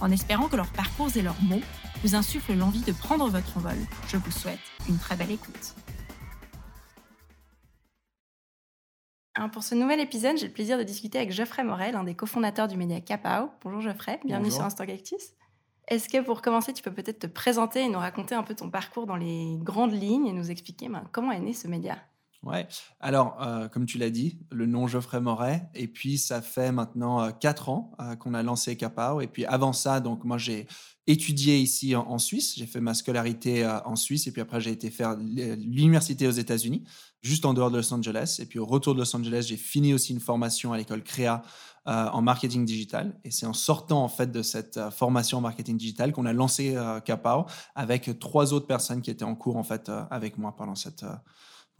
En espérant que leurs parcours et leurs mots vous insufflent l'envie de prendre votre envol, je vous souhaite une très belle écoute. pour ce nouvel épisode, j'ai le plaisir de discuter avec Geoffrey Morel, un des cofondateurs du média Capao. Bonjour Geoffrey, bienvenue sur Instant Cactus. Est-ce que pour commencer, tu peux peut-être te présenter et nous raconter un peu ton parcours dans les grandes lignes et nous expliquer ben, comment est né ce média? Ouais, alors euh, comme tu l'as dit, le nom Geoffrey Moret, et puis ça fait maintenant euh, quatre ans euh, qu'on a lancé Capao, et puis avant ça, donc moi j'ai étudié ici en, Suisse, j'ai fait ma scolarité en Suisse, et puis après j'ai été faire l'université aux États-Unis, juste en dehors de Los Angeles, et puis au retour de Los Angeles, j'ai fini aussi une formation à l'école Créa en marketing digital. Et c'est en sortant en fait de cette formation en marketing digital qu'on a lancé Capao avec trois autres personnes qui étaient en cours en fait avec moi pendant cette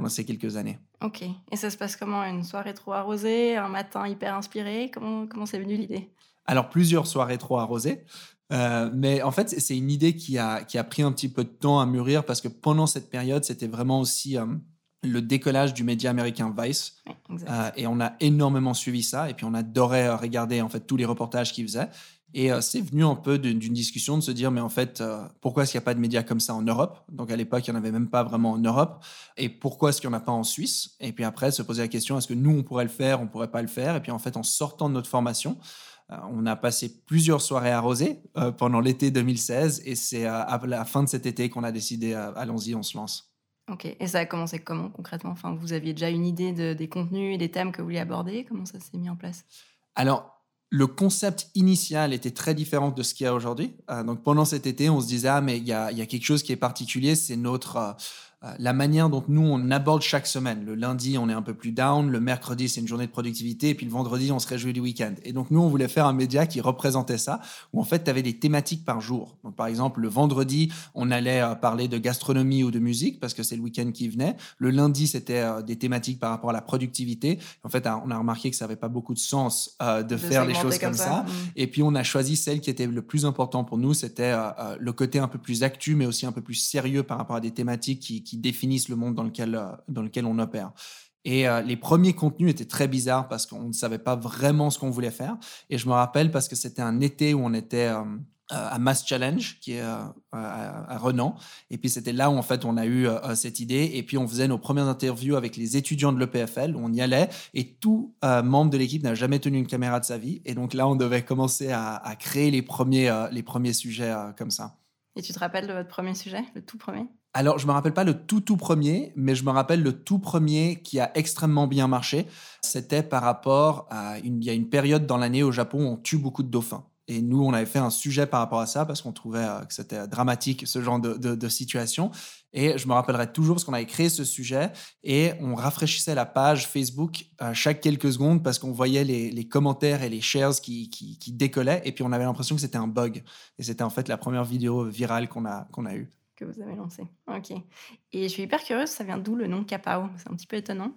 pendant ces quelques années. Ok. Et ça se passe comment? Une soirée trop arrosée, un matin hyper inspiré? Comment comment c'est venu l'idée? Alors plusieurs soirées trop arrosées. mais en fait, c'est une idée qui a, qui a pris un petit peu de temps à mûrir parce que pendant cette période, c'était vraiment aussi le décollage du média américain Vice. Euh, et on a énormément suivi ça. Et puis on adorait euh, regarder en fait tous les reportages qu'il faisait. Et euh, c'est venu un peu d'une discussion de se dire, mais en fait, pourquoi est-ce qu'il n'y a pas de médias comme ça en Europe? Donc à l'époque, il n'y en avait même pas vraiment en Europe. Et pourquoi est-ce qu'il n'y en a pas en Suisse? Et puis après, se poser la question, est-ce que nous, on pourrait le faire, on ne pourrait pas le faire? Et puis en fait, en sortant de notre formation, on a passé plusieurs soirées arrosées pendant l'été 2016. Et c'est à la fin de cet été qu'on a décidé, allons-y, on se lance. Ok, et ça a commencé comment concrètement? Enfin, Vous aviez déjà une idée de, des contenus et des thèmes que vous vouliez aborder? Comment ça s'est mis en place? Alors, le concept initial était très différent de ce qu'il y a aujourd'hui. Euh, donc pendant cet été, on se disait, ah mais il y y a, quelque chose qui est particulier, c'est notre... Euh, euh, la manière dont nous, on aborde chaque semaine. Le lundi, on est un peu plus down. Le mercredi, c'est une journée de productivité. Et puis le vendredi, on se réjouit du week-end. Et donc, nous, on voulait faire un média qui représentait ça, où en fait, tu avais des thématiques par jour. Donc, par exemple, le vendredi, on allait euh, parler de gastronomie ou de musique parce que c'est le week-end qui venait. Le lundi, c'était euh, des thématiques par rapport à la productivité. En fait, on a remarqué que ça n'avait pas beaucoup de sens de, faire les choses comme, ça. Mmh. Et puis, on a choisi celle qui était le plus important pour nous. C'était le côté un peu plus actu, mais aussi un peu plus sérieux par rapport à des thématiques qui qui définissent le monde dans lequel, euh, dans lequel on opère. Et euh, les premiers contenus étaient très bizarres parce qu'on ne savait pas vraiment ce qu'on voulait faire. Et je me rappelle parce que c'était un été où on était euh, à Mass Challenge, qui est à, Renan. Et puis c'était là où en fait on a eu cette idée. Et puis on faisait nos premières interviews avec les étudiants de l'EPFL. On y allait et tout membre de l'équipe n'a jamais tenu une caméra de sa vie. Et donc là on devait commencer à, à créer les premiers, les premiers sujets comme ça. Et tu te rappelles de votre premier sujet, le tout premier? Alors, je me rappelle pas le tout tout premier, mais je me rappelle le tout premier qui a extrêmement bien marché. C'était par rapport à une, il y a une période dans l'année au Japon où on tue beaucoup de dauphins. Et nous, on avait fait un sujet par rapport à ça parce qu'on trouvait euh, que c'était dramatique ce genre de, situation. Et je me rappellerai toujours parce qu'on avait créé ce sujet et on rafraîchissait la page Facebook à chaque quelques secondes parce qu'on voyait les, commentaires et les shares qui, qui, décollaient. Et puis on avait l'impression que c'était un bug. Et c'était en fait la première vidéo virale qu'on a, qu'on a eue que vous avez lancé. Ok. Et je suis hyper curieuse, ça vient d'où le nom Capao C'est un petit peu étonnant.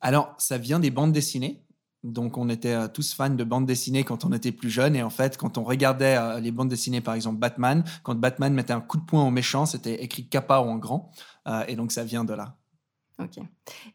Alors, ça vient des bandes dessinées. Donc, on était euh, tous fans de bandes dessinées quand on était plus jeune. Et en fait, quand on regardait euh, les bandes dessinées, par exemple Batman, quand Batman mettait un coup de poing au méchant, c'était écrit Capao en grand. Euh, et donc, ça vient de là. Ok.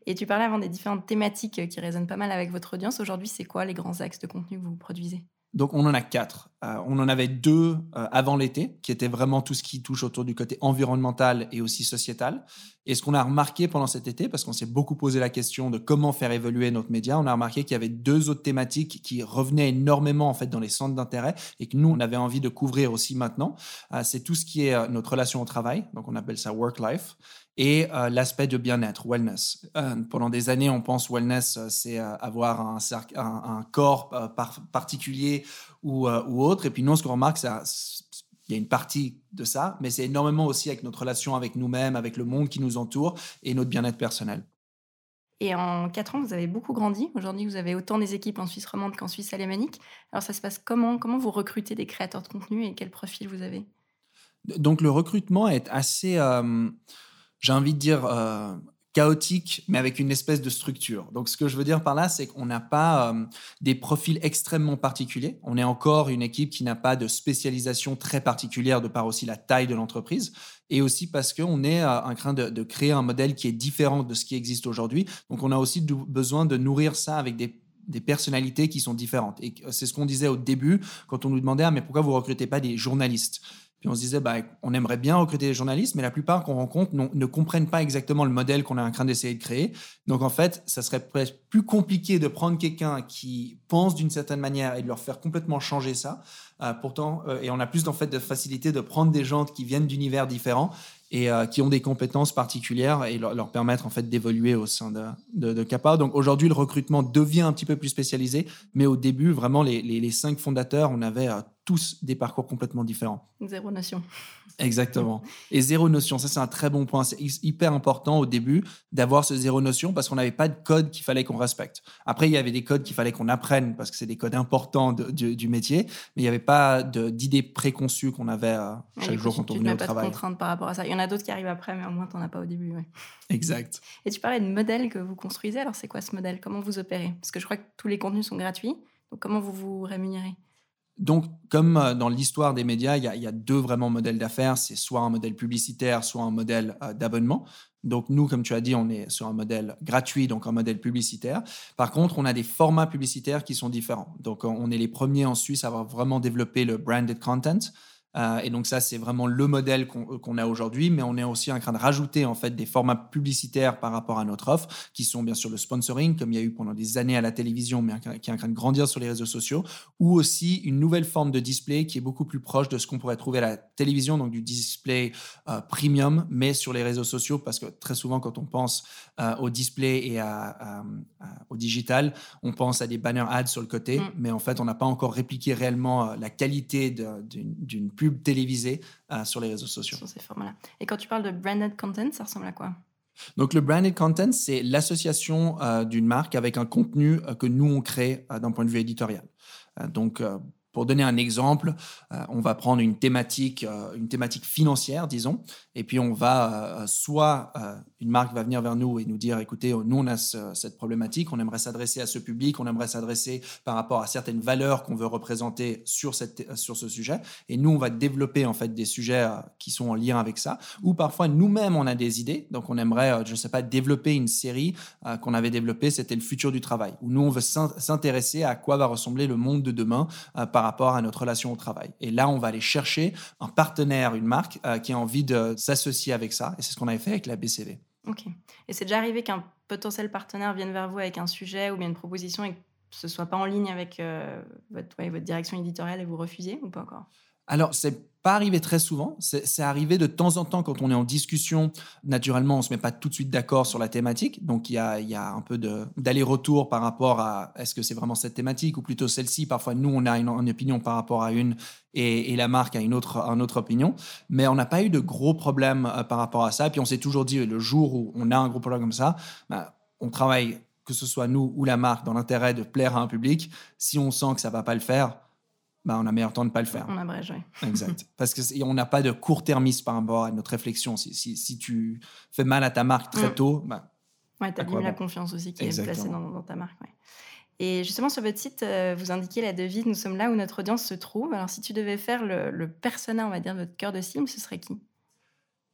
Et tu parlais avant des différentes thématiques qui résonnent pas mal avec votre audience. Aujourd'hui, c'est quoi les grands axes de contenu que vous produisez? Donc on en a quatre. Euh, on en avait deux euh, avant l'été, qui étaient vraiment tout ce qui touche autour du côté environnemental et aussi sociétal. Et ce qu'on a remarqué pendant cet été, parce qu'on s'est beaucoup posé la question de comment faire évoluer notre média, on a remarqué qu'il y avait deux autres thématiques qui revenaient énormément en fait dans les centres d'intérêt et que nous on avait envie de couvrir aussi maintenant. Euh, c'est tout ce qui est notre relation au travail, donc on appelle ça work life et euh, l'aspect de bien-être, wellness. Euh, pendant des années, on pense wellness, euh, c'est avoir un, un, corps particulier ou, ou, autre. Et puis nous, ce qu'on remarque, c'est il y a une partie de ça, mais c'est énormément aussi avec notre relation avec nous-mêmes, avec le monde qui nous entoure et notre bien-être personnel. Et en quatre ans, vous avez beaucoup grandi. Aujourd'hui, vous avez autant des équipes en Suisse romande qu'en Suisse alémanique. Alors, ça se passe comment? Comment vous recrutez des créateurs de contenu et quel profil vous avez? Donc, le recrutement est assez, j'ai envie de dire, euh, chaotique, mais avec une espèce de structure. Donc, ce que je veux dire par là, c'est qu'on n'a pas euh, des profils extrêmement particuliers. On est encore une équipe qui n'a pas de spécialisation très particulière de par aussi la taille de l'entreprise et aussi parce qu'on est euh, en train de, créer un modèle qui est différent de ce qui existe aujourd'hui. Donc, on a aussi besoin de nourrir ça avec des personnalités qui sont différentes. Et c'est ce qu'on disait au début quand on nous demandait ah, mais pourquoi vous recrutez pas des journalistes? Puis on se disait, bah, on aimerait bien recruter des journalistes, mais la plupart qu'on rencontre ne comprennent pas exactement le modèle qu'on est en train d'essayer de créer. Donc en fait, ça serait plus compliqué de prendre quelqu'un qui pense d'une certaine manière et de leur faire complètement changer ça. Euh, pourtant, euh, et on a plus en fait de facilité de prendre des gens qui viennent d'univers différents et euh, qui ont des compétences particulières et leur, permettre en fait d'évoluer au sein de, de, de Kappa. Donc aujourd'hui, le recrutement devient un petit peu plus spécialisé, mais au début, vraiment, les, les, les cinq fondateurs, on avait tous des parcours complètement différents. Zéro notion. Exactement. Et zéro notion, ça c'est un très bon point. C'est hyper important au début d'avoir ce zéro notion parce qu'on n'avait pas de code qu'il fallait qu'on respecte. Après, il y avait des codes qu'il fallait qu'on apprenne parce que c'est des codes importants du, métier, mais il n'y avait pas d'idées préconçues qu'on avait euh, chaque jour quand on venait au travail. pas de contraintes par rapport à ça. Il y en a d'autres qui arrivent après, mais au moins tu n'en as pas au début. Exact. Et tu parlais de modèle que vous construisez. Alors c'est quoi ce modèle? Comment vous opérez? Parce que je crois que tous les contenus sont gratuits. Donc comment vous vous rémunérez? Donc, comme euh, dans l'histoire des médias, il y, a, deux vraiment modèles d'affaires. C'est soit un modèle publicitaire, soit un modèle euh, d'abonnement. Donc, nous, comme tu as dit, on est sur un modèle gratuit, donc un modèle publicitaire. Par contre, on a des formats publicitaires qui sont différents. Donc, on est les premiers en Suisse à avoir vraiment développé le branded content. Euh, et donc ça, c'est vraiment le modèle qu'on a aujourd'hui, mais on est aussi en train de rajouter en fait des formats publicitaires par rapport à notre offre, qui sont bien sûr le sponsoring, comme il y a eu pendant des années à la télévision, mais qui est en train de grandir sur les réseaux sociaux, ou aussi une nouvelle forme de display qui est beaucoup plus proche de ce qu'on pourrait trouver à la télévision, donc du display euh, premium, mais sur les réseaux sociaux, parce que très souvent quand on pense euh, au display et à, au digital, on pense à des banner ads sur le côté, mm. mais en fait on n'a pas encore répliqué réellement la qualité d'une pub télévisée euh, sur les réseaux sociaux. Sur ces formats-là. Et quand tu parles de branded content, ça ressemble à quoi? Donc, le branded content, c'est l'association euh, d'une marque avec un contenu euh, que nous, on crée d'un point de vue éditorial. donc, pour donner un exemple, euh, on va prendre une thématique, euh, une thématique financière, disons, et puis on va euh, soit une marque va venir vers nous et nous dire, écoutez, nous on a cette problématique, on aimerait s'adresser à ce public, on aimerait s'adresser par rapport à certaines valeurs qu'on veut représenter sur ce sujet, et nous on va développer en fait des sujets qui sont en lien avec ça. Ou parfois nous-mêmes on a des idées, donc on aimerait, je ne sais pas, développer une série qu'on avait développée, c'était le futur du travail, où nous on veut s'intéresser à quoi va ressembler le monde de demain par rapport à notre relation au travail. Et là, on va aller chercher un partenaire, une marque euh, qui a envie de s'associer avec ça. Et c'est ce qu'on avait fait avec la BCV. Ok. Et c'est déjà arrivé qu'un potentiel partenaire vienne vers vous avec un sujet ou bien une proposition et que ce soit pas en ligne avec euh, votre, direction éditoriale et vous refusiez ou pas encore? Alors, c'est pas arrivé très souvent. C'est arrivé de temps en temps quand on est en discussion. Naturellement, on se met pas tout de suite d'accord sur la thématique. Donc, il y a, un peu d'aller-retour par rapport à est-ce que c'est vraiment cette thématique ou plutôt celle-ci? Parfois, nous, on a une, opinion par rapport à une et, la marque a une autre, opinion. Mais on n'a pas eu de gros problèmes euh, par rapport à ça. Et puis, on s'est toujours dit, le jour où on a un gros problème comme ça, bah, on travaille, que ce soit nous ou la marque, dans l'intérêt de plaire à un public. Si on sent que ça va pas le faire, bah, on a meilleur temps de ne pas le faire. On abrège, oui. Exact. Parce qu'on n'a pas de court-termisme par rapport à notre réflexion. Si, si, tu fais mal à ta marque très mm. tôt, bah, ouais, tu as la confiance aussi qui est placée dans, ta marque. Et justement, sur votre site, euh, vous indiquez la devise Nous sommes là où notre audience se trouve. Alors, si tu devais faire le, le persona, on va dire, votre cœur de cible, ce serait qui?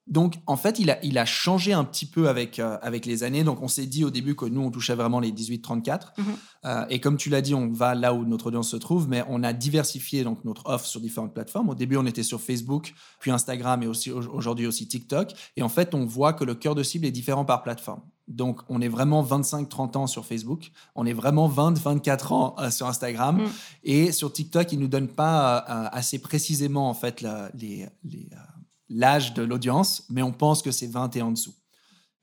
Donc, en fait, il a, il a changé un petit peu avec, euh, avec les années. Donc, on s'est dit au début que nous, on touchait vraiment les 18-34. Mhm. Euh, et comme tu l'as dit, on va là où notre audience se trouve, mais on a diversifié donc, notre offre sur différentes plateformes. Au début, on était sur Facebook, puis Instagram et aussi aujourd'hui aussi TikTok. Et en fait, on voit que le cœur de cible est différent par plateforme. Donc, on est vraiment 25-30 ans sur Facebook. On est vraiment 20-24 ans euh, sur Instagram. Mhm. Et sur TikTok, ils ne nous donnent pas assez précisément, en fait, les... les l'âge de l'audience, mais on pense que c'est 20 et en dessous.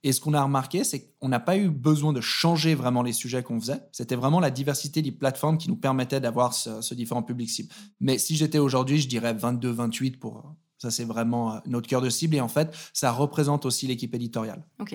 Et ce qu'on a remarqué, c'est qu'on n'a pas eu besoin de changer vraiment les sujets qu'on faisait. C'était vraiment la diversité des plateformes qui nous permettait d'avoir ce, différent public cible. Mais si j'étais aujourd'hui, je dirais 22-28 pour... Ça, c'est vraiment euh, notre cœur de cible. Et en fait, ça représente aussi l'équipe éditoriale. OK.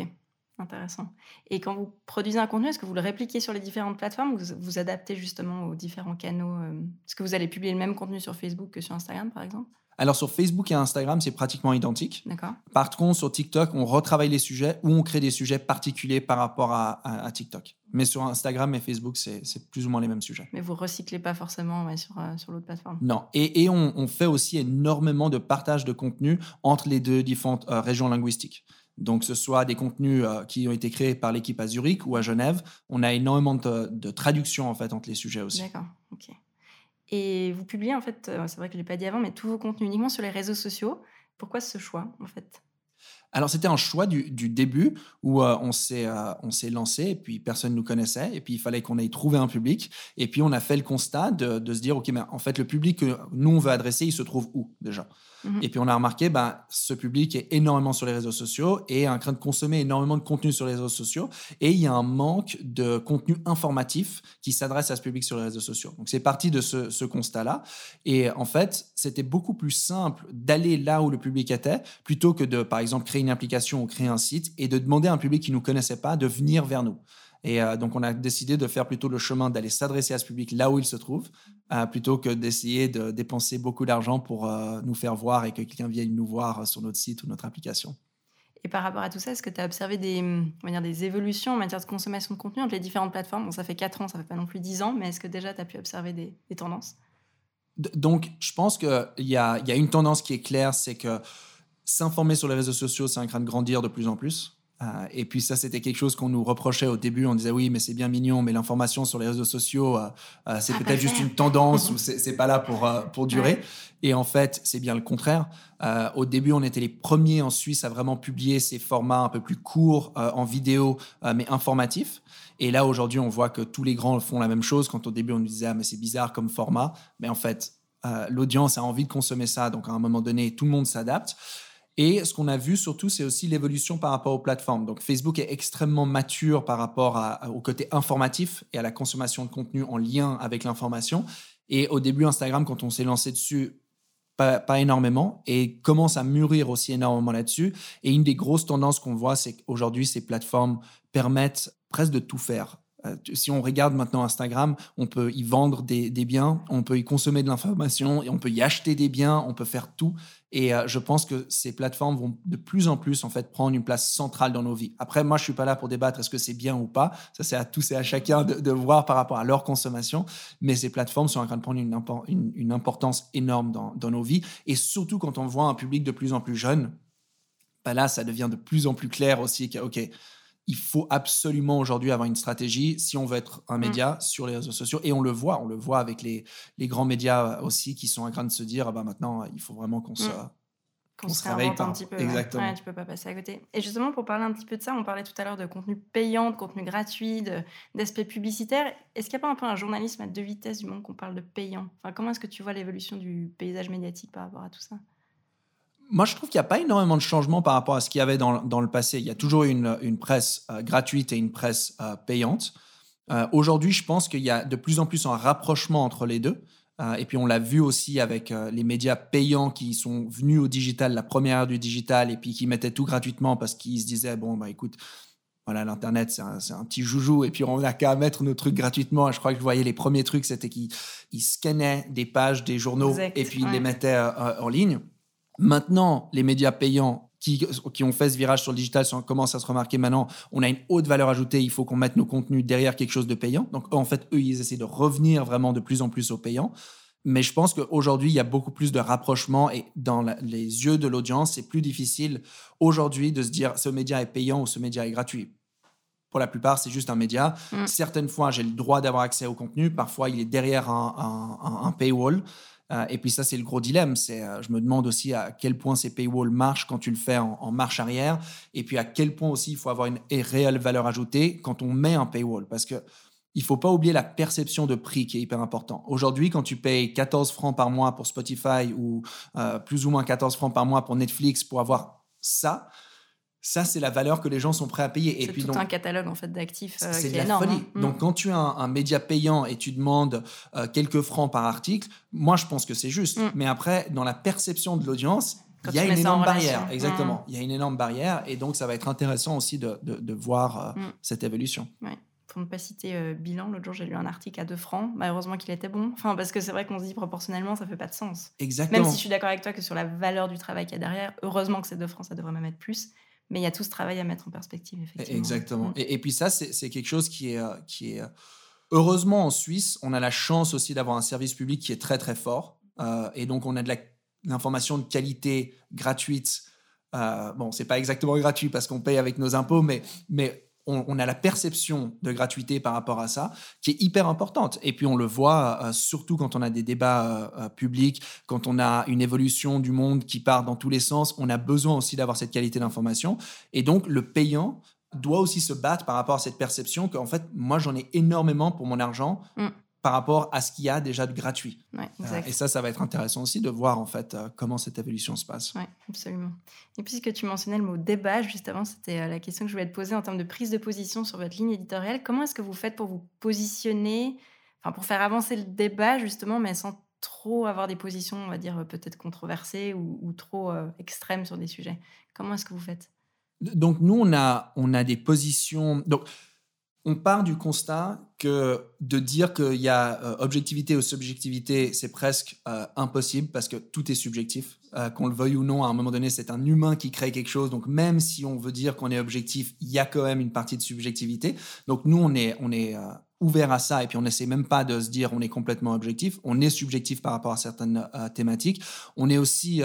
Intéressant. Et quand vous produisez un contenu, est-ce que vous le répliquez sur les différentes plateformes ou vous vous adaptez justement aux différents canaux euh, Est-ce que vous allez publier le même contenu sur Facebook que sur Instagram, par exemple? Alors sur Facebook et Instagram, c'est pratiquement identique. D'accord. Par contre, sur TikTok, on retravaille les sujets ou on crée des sujets particuliers par rapport à, TikTok. Mais sur Instagram et Facebook, c'est plus ou moins les mêmes sujets. Mais vous recyclez pas forcément sur, euh, sur l'autre plateforme? Non. Et, et on, fait aussi énormément de partage de contenu entre les deux différentes euh, régions linguistiques. Donc, ce soit des contenus euh, qui ont été créés par l'équipe à Zurich ou à Genève. On a énormément de, de traduction en fait entre les sujets aussi. D'accord. Et vous publiez, en fait, euh, c'est vrai que je l'ai pas dit avant, mais tous vos contenus uniquement sur les réseaux sociaux. Pourquoi ce choix, en fait? Alors c'était un choix du, début où euh, on s'est euh, on s'est lancé et puis personne nous connaissait et puis il fallait qu'on aille trouver un public et puis on a fait le constat de, de se dire ok mais en fait le public que nous on veut adresser il se trouve où déjà? Mhm. Et puis on a remarqué, ben, ce public est énormément sur les réseaux sociaux et est en train de consommer énormément de contenu sur les réseaux sociaux. Et il y a un manque de contenu informatif qui s'adresse à ce public sur les réseaux sociaux. Donc c'est parti de ce, ce constat-là. Et en fait, c'était beaucoup plus simple d'aller là où le public était plutôt que de, par exemple, créer une application ou créer un site et de demander à un public qui ne nous connaissait pas de venir vers nous. Et euh, donc, on a décidé de faire plutôt le chemin d'aller s'adresser à ce public là où il se trouve, euh, plutôt que d'essayer de dépenser beaucoup d'argent pour euh, nous faire voir et que quelqu'un vienne nous voir sur notre site ou notre application. Et par rapport à tout ça, est-ce que tu as observé des, on va dire, des évolutions en matière de consommation de contenu entre les différentes plateformes? Bon, Ça fait 4 ans, ça fait pas non plus 10 ans, mais est-ce que déjà tu as pu observer des, tendances? Donc, je pense qu'il y a, y a une tendance qui est claire, c'est que s'informer sur les réseaux sociaux, c'est en train de grandir de plus en plus. Euh, et puis ça, c'était quelque chose qu'on nous reprochait au début. On disait oui, mais c'est bien mignon, mais l'information sur les réseaux sociaux, euh, euh, c'est peut-être juste une tendance ou c'est pas là pour pour durer. Et en fait, c'est bien le contraire. au début, on était les premiers en Suisse à vraiment publier ces formats un peu plus courts en vidéo, mais informatifs. Et là, aujourd'hui, on voit que tous les grands font la même chose. Quand au début, on nous disait ah mais c'est bizarre comme format, mais en fait, l'audience a envie de consommer ça. Donc à un moment donné, tout le monde s'adapte. Et ce qu'on a vu surtout, c'est aussi l'évolution par rapport aux plateformes. Donc Facebook est extrêmement mature par rapport au côté informatif et à la consommation de contenu en lien avec l'information. Et au début, Instagram, quand on s'est lancé dessus, pas, pas, énormément et commence à mûrir aussi énormément là-dessus. Et une des grosses tendances qu'on voit, c'est qu'aujourd'hui, ces plateformes permettent presque de tout faire. Euh, si on regarde maintenant Instagram, on peut y vendre des, biens, on peut y consommer de l'information, et on peut y acheter des biens, on peut faire tout. Et euh, je pense que ces plateformes vont de plus en plus en fait prendre une place centrale dans nos vies. Après, moi, je suis pas là pour débattre est-ce que c'est bien ou pas. Ça, c'est à tous et à chacun de, voir par rapport à leur consommation. Mais ces plateformes sont en train de prendre une, importance énorme dans, nos vies. Et surtout quand on voit un public de plus en plus jeune, bah là, ça devient de plus en plus clair aussi que, OK, il faut absolument aujourd'hui avoir une stratégie si on veut être un mm. média sur les réseaux sociaux. Et on le voit, on le voit avec les, les grands médias aussi qui sont en train de se dire, ah bah maintenant, il faut vraiment qu'on mm. se... Qu'on se réveille un petit peu. Exactement. Ouais. tu peux pas passer à côté. Et justement, pour parler un petit peu de ça, on parlait tout à l'heure de contenu payant, de contenu gratuit, d'aspect publicitaire. Est-ce qu'il n'y a pas un peu un journalisme à deux vitesses du moment qu'on parle de payant? Enfin, Comment est-ce que tu vois l'évolution du paysage médiatique par rapport à tout ça? Moi, je trouve qu'il n'y a pas énormément de changements par rapport à ce qu'il y avait dans, dans, le passé. Il y a toujours une, une presse euh, gratuite et une presse euh, payante. Euh, aujourd'hui, je pense qu'il y a de plus en plus un rapprochement entre les deux. et puis, on l'a vu aussi avec les médias payants qui sont venus au digital, la première ère du digital, et puis qui mettaient tout gratuitement parce qu'ils se disaient, bon, bah écoute, voilà, l'Internet, c'est un, un, petit joujou, et puis on n'a qu'à mettre nos trucs gratuitement. Je crois que je voyais les premiers trucs, c'était qu'ils scannaient des pages des journaux et puis ils les mettaient en ligne. Maintenant, les médias payants qui, qui, ont fait ce virage sur le digital commencent à se remarquer maintenant, on a une haute valeur ajoutée, il faut qu'on mette nos contenus derrière quelque chose de payant. Donc en fait, eux, ils essaient de revenir vraiment de plus en plus au payant. Mais je pense qu'aujourd'hui, il y a beaucoup plus de rapprochement et dans les yeux de l'audience, c'est plus difficile aujourd'hui de se dire ce média est payant ou ce média est gratuit. Pour la plupart, c'est juste un média. Mm. Certaines fois, j'ai le droit d'avoir accès au contenu. Parfois, il est derrière un, un, un paywall. Euh, et puis ça, c'est le gros dilemme. C'est, euh, je me demande aussi à quel point ces paywalls marchent quand tu le fais en, marche arrière, et puis à quel point aussi il faut avoir une réelle valeur ajoutée quand on met un paywall, parce que il faut pas oublier la perception de prix qui est hyper important. Aujourd'hui, quand tu payes 14 francs par mois pour Spotify ou euh, plus ou moins 14 francs par mois pour Netflix pour avoir ça, ça, c'est la valeur que les gens sont prêts à payer. C'est tout un catalogue en fait d'actifs euh, C'est de la folie. Hein. Mm. Donc, quand tu as un, média payant et tu demandes euh, quelques francs par article, moi, je pense que c'est juste. Mm. Mais après, dans la perception de l'audience, il y a une énorme barrière, exactement. Il y a une énorme barrière et donc ça va être intéressant aussi de, de, voir mm. cette évolution. Ouais pour ne pas citer euh, bilan, l'autre jour j'ai lu un article à 2 francs. Bah, heureusement qu'il était bon. Enfin, parce que c'est vrai qu'on se dit proportionnellement, ça fait pas de sens. Exactement. Même si je suis d'accord avec toi que sur la valeur du travail qu'il y a derrière, heureusement que c'est 2 francs, ça devrait même être plus. Mais il y a tout ce travail à mettre en perspective, effectivement. Exactement. Mm. Et, puis ça, c'est quelque chose qui est, euh, qui est. Euh, heureusement, en Suisse, on a la chance aussi d'avoir un service public qui est très, très fort. et donc, on a de l'information de qualité gratuite. Euh, bon, c'est pas exactement gratuit parce qu'on paye avec nos impôts, mais, mais on, a la perception de gratuité par rapport à ça qui est hyper importante. Et puis on le voit euh, surtout quand on a des débats euh, euh, publics, quand on a une évolution du monde qui part dans tous les sens, on a besoin aussi d'avoir cette qualité d'information. Et donc le payant doit aussi se battre par rapport à cette perception qu'en fait, moi j'en ai énormément pour mon argent. Mm par rapport à ce qu'il y a déjà de gratuit. Euh, et ça, ça va être intéressant aussi de voir en fait euh, comment cette évolution se passe. Oui, absolument. Et puisque tu mentionnais le mot débat juste avant, c'était euh, la question que je voulais te poser en termes de prise de position sur votre ligne éditoriale. Comment est-ce que vous faites pour vous positionner, enfin pour faire avancer le débat justement, mais sans trop avoir des positions, on va dire peut-être controversées ou, trop extrêmes sur des sujets? Comment est-ce que vous faites? Donc nous, on a, on a des positions. Donc on part du constat que de dire qu'il y a euh, objectivité ou subjectivité, c'est presque euh, impossible parce que tout est subjectif. Euh, qu'on le veuille ou non, à un moment donné, c'est un humain qui crée quelque chose. Donc même si on veut dire qu'on est objectif, il y a quand même une partie de subjectivité. Donc nous, on est, on est ouvert à ça et puis on n'essaie même pas de se dire on est complètement objectif. On est subjectif par rapport à certaines thématiques. On est aussi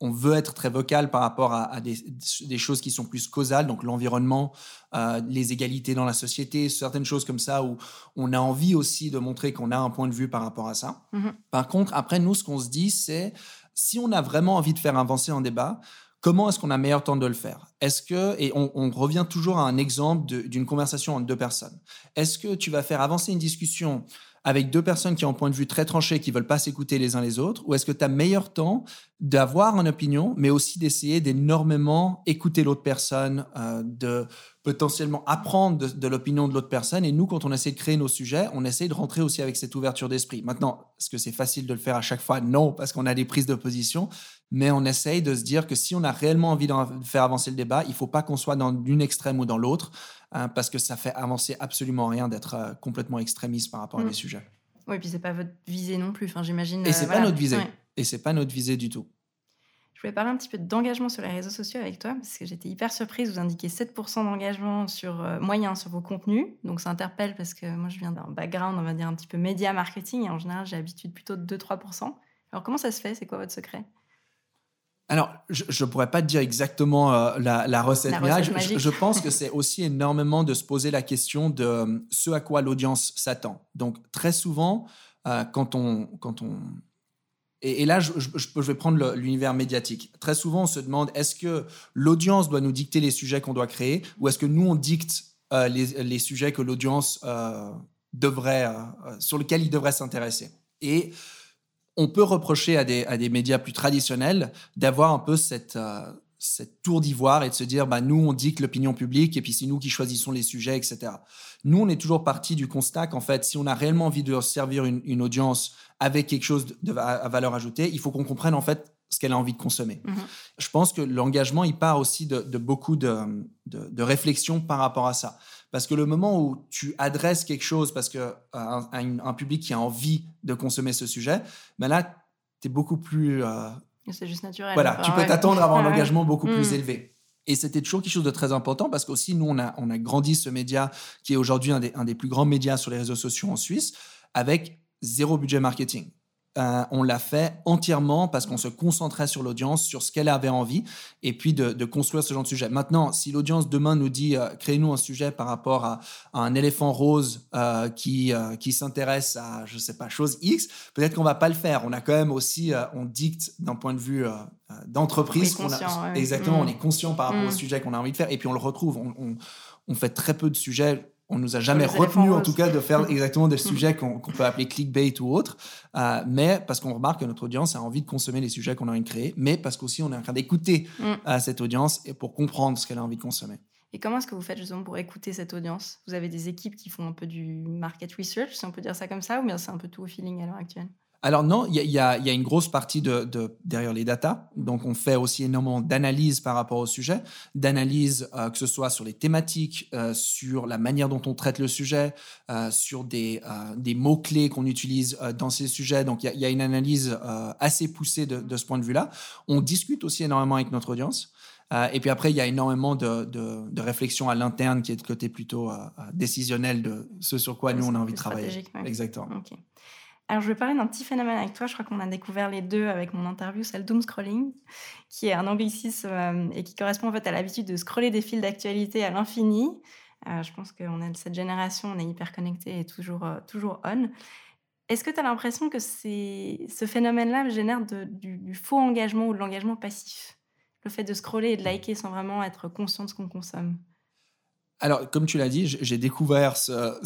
on veut être très vocal par rapport à, des, choses qui sont plus causales, donc l'environnement, euh, les égalités dans la société, certaines choses comme ça, où on a envie aussi de montrer qu'on a un point de vue par rapport à ça. Mm-hmm. Par contre, après, nous, ce qu'on se dit, c'est si on a vraiment envie de faire avancer un débat, comment est-ce qu'on a meilleur temps de le faire? Est-ce que, et on, on, revient toujours à un exemple d'une conversation entre deux personnes, est-ce que tu vas faire avancer une discussion avec deux personnes qui ont un point de vue très tranché, qui veulent pas s'écouter les uns les autres, ou est-ce que tu as meilleur temps d'avoir une opinion, mais aussi d'essayer d'énormément écouter l'autre personne, euh, de potentiellement apprendre de, l'opinion de l'autre personne? Et nous, quand on essaie de créer nos sujets, on essaie de rentrer aussi avec cette ouverture d'esprit. Maintenant, est-ce que c'est facile de le faire à chaque fois? Non, parce qu'on a des prises de position, mais on essaye de se dire que si on a réellement envie de faire avancer le débat, il faut pas qu'on soit dans l'une extrême ou dans l'autre. Hein, parce que ça fait avancer absolument rien d'être euh, complètement extrémiste par rapport à des mm. sujets. Oui, et puis c'est pas votre visée non plus. Enfin, j'imagine. Et c'est euh, pas notre visée. Et c'est pas notre visée du tout. Je voulais parler un petit peu d'engagement sur les réseaux sociaux avec toi, parce que j'étais hyper surprise. Vous indiquez 7% d'engagement sur euh, moyen sur vos contenus. Donc ça interpelle parce que moi, je viens d'un background, on va dire, un petit peu média marketing. Et en général, j'ai l'habitude plutôt de 2-3%. Alors comment ça se fait? C'est quoi votre secret? Alors, je ne pourrais pas te dire exactement euh, la, recette, je, pense que c'est aussi énormément de se poser la question de euh, ce à quoi l'audience s'attend. Donc, très souvent, euh, quand on... Quand on et, là, je, vais prendre l'univers médiatique. Très souvent, on se demande, est-ce que l'audience doit nous dicter les sujets qu'on doit créer ou est-ce que nous, on dicte les, les, sujets que l'audience devrait, sur lesquels il devrait s'intéresser? Et on peut reprocher à des, médias plus traditionnels d'avoir un peu cette, euh, cette tour d'ivoire et de se dire, bah, nous, on dicte l'opinion publique et puis c'est nous qui choisissons les sujets, etc. Nous, on est toujours parti du constat qu'en fait, si on a réellement envie de servir une, audience avec quelque chose de, à valeur ajoutée, il faut qu'on comprenne en fait ce qu'elle a envie de consommer. Mhm. Je pense que l'engagement, il part aussi de, beaucoup de, de, réflexion par rapport à ça. Parce que le moment où tu adresses quelque chose parce que, à, un, public qui a envie de consommer ce sujet, ben là, tu es beaucoup plus... Euh, c'est juste naturel. Voilà, tu peux t'attendre à avoir un engagement beaucoup plus mm. élevé. Et c'était toujours quelque chose de très important parce qu'aussi, nous, on a, on a grandi ce média qui est aujourd'hui un des, un des plus grands médias sur les réseaux sociaux en Suisse avec zéro budget marketing. Euh, on l'a fait entièrement parce qu'on se concentrait sur l'audience, sur ce qu'elle avait envie, et puis de, construire ce genre de sujet. Maintenant, si l'audience demain nous dit euh, créez-nous un sujet par rapport à, un éléphant rose euh, qui, qui s'intéresse à, je sais pas, chose X, peut-être qu'on va pas le faire. On a quand même aussi, on dicte d'un point de vue d'entreprise. Exactement, on mm. est conscient par rapport au mm. sujet qu'on a envie de faire, et puis on le retrouve. on fait très peu de sujets on nous a jamais retenu, en tout cas, de faire exactement des sujets qu'on peut appeler clickbait ou autre, euh, mais parce qu'on remarque que notre audience a envie de consommer les sujets qu'on a envie de créer, mais parce qu'aussi on est en train d'écouter mm. euh, cette audience et pour comprendre ce qu'elle a envie de consommer. Et comment est-ce que vous faites justement pour écouter cette audience? Vous avez des équipes qui font un peu du market research, si on peut dire ça comme ça, ou bien c'est un peu tout au feeling à l'heure actuelle? Alors non, il y, a, une grosse partie de, derrière les data. Donc on fait aussi énormément d'analyse par rapport au sujet, d'analyse euh, que ce soit sur les thématiques, euh, sur la manière dont on traite le sujet, euh, sur des, des mots-clés qu'on utilise dans ces sujets. Donc il y, a une analyse assez poussée de, ce point de vue-là. On discute aussi énormément avec notre audience. et puis après, il y a énormément de, de, réflexion à l'interne qui est de côté plutôt décisionnel de ce sur quoi nous, on a envie de travailler. Exactement. Alors, je vais parler d'un petit phénomène avec toi. Je crois qu'on a découvert les deux avec mon interview, c'est le doom scrolling, qui est un anglicisme euh, et qui correspond en fait à l'habitude de scroller des fils d'actualité à l'infini. Euh, je pense qu'on est de cette génération, on est hyper connecté et toujours, euh, toujours on. Est-ce que tu as l'impression que ce phénomène-là génère du, faux engagement ou de l'engagement passif? Le fait de scroller et de liker sans vraiment être conscient de ce qu'on consomme? Alors, comme tu l'as dit, j'ai découvert ça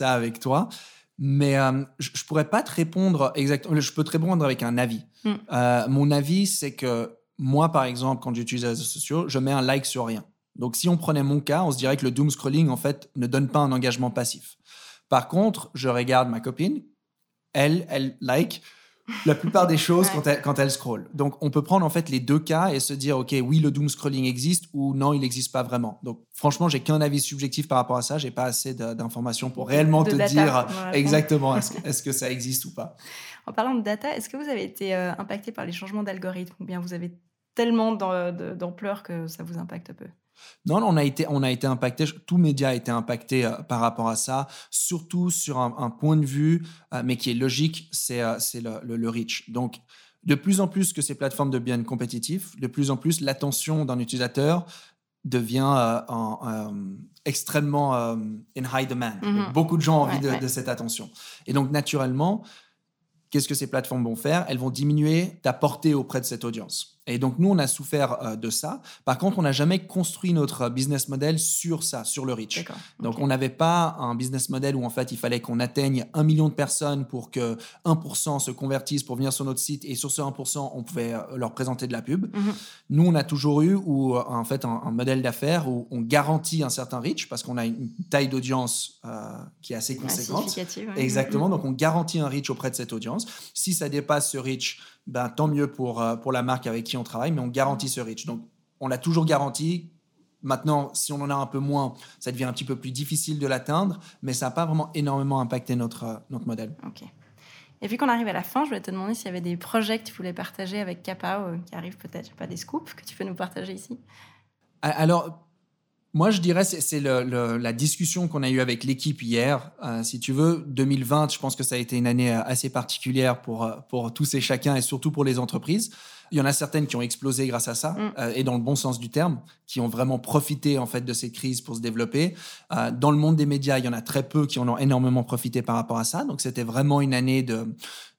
avec toi. Mais euh, je, ne pourrais pas te répondre exactement. Je peux te répondre avec un avis. Hmm. Euh, mon avis, c'est que moi, par exemple, quand j'utilise les réseaux sociaux, je mets un like sur rien. Donc, si on prenait mon cas, on se dirait que le doom scrolling, en fait, ne donne pas un engagement passif. Par contre, je regarde ma copine, elle, elle like, la plupart des choses quand, elle, quand elle scroll. Donc, on peut prendre en fait les deux cas et se dire, OK, oui, le doom scrolling existe ou non, il n'existe pas vraiment. Donc, franchement, j'ai qu'un avis subjectif par rapport à ça. J'ai pas assez d'informations pour réellement te dire exactement est-ce que ça existe ou pas. En parlant de data, est-ce que vous avez été euh, impacté par les changements d'algorithme ou bien vous avez tellement d'ampleur que ça vous impacte peu? Non, on a été, on a été impacté, tout média a été impacté euh, par rapport à ça, surtout sur un, point de vue, euh, mais qui est logique, c'est euh, le, le, reach. Donc, de plus en plus que ces plateformes deviennent compétitives, de plus en plus l'attention d'un utilisateur devient extrêmement in high demand. Mm-hmm. Beaucoup de gens ont envie de, de, cette attention. Et donc, naturellement, qu'est-ce que ces plateformes vont faire? Elles vont diminuer ta portée auprès de cette audience. Et donc, nous, on a souffert euh, de ça. Par contre, on n'a jamais construit notre business model sur ça, sur le reach. Donc, on n'avait pas un business model où, en fait, il fallait qu'on atteigne un million de personnes pour que 1% se convertissent pour venir sur notre site. Et sur ce 1%, on pouvait euh, leur présenter de la pub. Mhm. Nous, on a toujours eu, ou, euh, en fait, un, modèle d'affaires où on garantit un certain reach parce qu'on a une taille d'audience qui est assez conséquente. Exactement. Mhm. Donc, on garantit un reach auprès de cette audience. Si ça dépasse ce reach, ben, tant mieux pour, euh, pour la marque avec qui on travaille, mais on garantit ce reach. Donc, on l'a toujours garanti. Maintenant, si on en a un peu moins, ça devient un petit peu plus difficile de l'atteindre, mais ça n'a pas vraiment énormément impacté notre, euh, notre modèle. Ok. Et puis qu'on arrive à la fin, je voulais te demander s'il y avait des projets que tu voulais partager avec Kappa, euh, qui arrivent peut-être, pas des scoops, que tu peux nous partager ici? Alors, moi, je dirais c'est la discussion qu'on a eue avec l'équipe hier. Euh, si tu veux, 2020, je pense que ça a été une année euh, assez particulière pour, euh, pour tous et chacun et surtout pour les entreprises. Il y en a certaines qui ont explosé grâce à ça mm. et dans le bon sens du terme, qui ont vraiment profité en fait de ces crises pour se développer. dans le monde des médias, il y en a très peu qui en ont énormément profité par rapport à ça. Donc c'était vraiment une année de,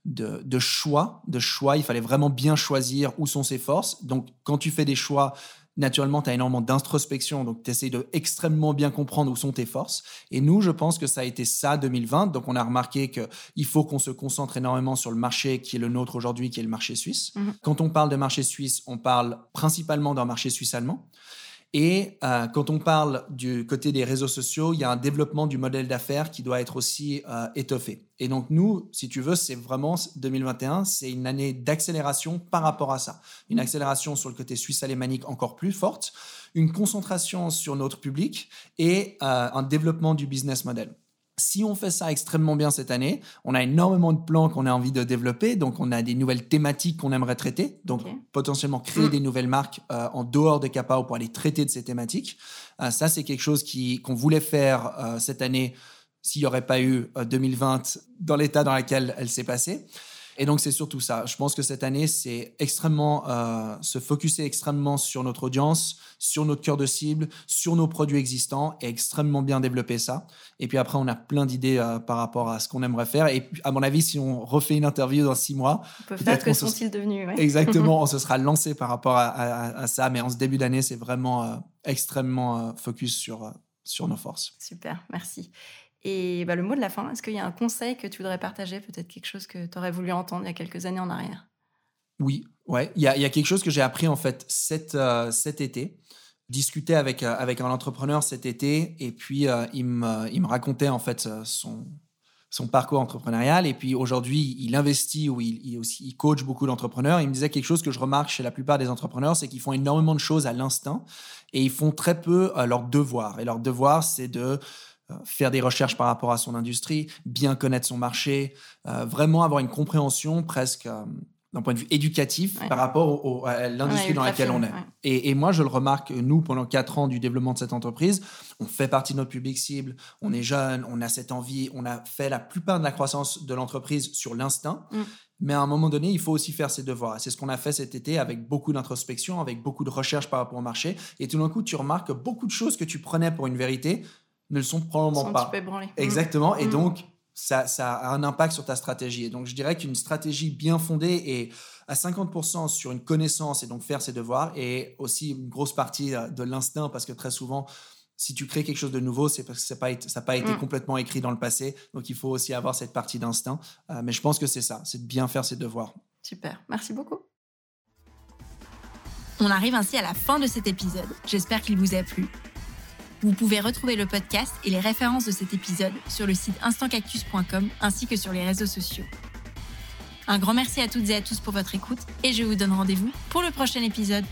de, de choix, de choix. Il fallait vraiment bien choisir où sont ses forces. Donc quand tu fais des choix naturellement, tu as énormément d'introspection, donc tu essaies de extrêmement bien comprendre où sont tes forces. Et nous, je pense que ça a été ça 2020. Donc, on a remarqué qu'il faut qu'on se concentre énormément sur le marché qui est le nôtre aujourd'hui, qui est le marché suisse. Mhm. Quand on parle de marché suisse, on parle principalement d'un marché suisse-allemand. Et euh, quand on parle du côté des réseaux sociaux, il y a un développement du modèle d'affaires qui doit être aussi euh, étoffé. Et donc nous, si tu veux, c'est vraiment 2021, c'est une année d'accélération par rapport à ça. Une accélération sur le côté suisse-alémanique encore plus forte, une concentration sur notre public et euh, un développement du business model. Si on fait ça extrêmement bien cette année, on a énormément de plans qu'on a envie de développer. Donc, on a des nouvelles thématiques qu'on aimerait traiter. Donc, potentiellement créer mm. des nouvelles marques euh, en dehors de Capao pour aller traiter de ces thématiques. Euh, ça, c'est quelque chose qu'on voulait faire euh, cette année s'il n'y aurait pas eu 2020 dans l'état dans lequel elle s'est passée. Et donc, c'est surtout ça. Je pense que cette année, c'est extrêmement euh, se focuser extrêmement sur notre audience, sur notre cœur de cible, sur nos produits existants et extrêmement bien développer ça. Et puis après, on a plein d'idées euh, par rapport à ce qu'on aimerait faire. Et à mon avis, si on refait une interview dans six mois, on peut faire que sont-ils devenus Exactement, on se sera lancé par rapport à, ça. Mais en ce début d'année, c'est vraiment euh, extrêmement focus sur, sur nos forces. Super, merci. Et bah, le mot de la fin, est-ce qu'il y a un conseil que tu voudrais partager, peut-être quelque chose que tu aurais voulu entendre il y a quelques années en arrière? Oui, ouais. Il y a, quelque chose que j'ai appris en fait cet, euh, cet été. Discuter avec, euh, avec un entrepreneur cet été et puis euh, il, me, il me racontait en fait son, son parcours entrepreneurial. Et puis aujourd'hui, il investit ou il, aussi, il coach beaucoup d'entrepreneurs. Il me disait quelque chose que je remarque chez la plupart des entrepreneurs, c'est qu'ils font énormément de choses à l'instinct et ils font très peu euh, leur devoir. Et leur devoir, c'est de faire des recherches par rapport à son industrie, bien connaître son marché, euh, vraiment avoir une compréhension presque d'un point de vue éducatif par rapport à l'industrie dans laquelle on est. Et, moi, je le remarque, nous, pendant quatre ans du développement de cette entreprise, on fait partie de notre public cible, on est jeune, on a cette envie, on a fait la plupart de la croissance de l'entreprise sur l'instinct. Mm. Mais à un moment donné, il faut aussi faire ses devoirs. C'est ce qu'on a fait cet été avec beaucoup d'introspection, avec beaucoup de recherche par rapport au marché. Et tout d'un coup, tu remarques que beaucoup de choses que tu prenais pour une vérité ne le sont probablement pas. Mm. Exactement. Et mm. donc, ça, a un impact sur ta stratégie. Et donc, je dirais qu'une stratégie bien fondée et à 50% sur une connaissance et donc faire ses devoirs et aussi une grosse partie euh, de l'instinct parce que très souvent, si tu crées quelque chose de nouveau, c'est parce que ça n'a pas, été mm. complètement écrit dans le passé. Donc, il faut aussi avoir cette partie d'instinct. Euh, mais je pense que c'est ça, c'est de bien faire ses devoirs. Super, merci beaucoup. On arrive ainsi à la fin de cet épisode. J'espère qu'il vous a plu. Vous pouvez retrouver le podcast et les références de cet épisode sur le site instantcactus.com ainsi que sur les réseaux sociaux. Un grand merci à toutes et à tous pour votre écoute et je vous donne rendez-vous pour le prochain épisode.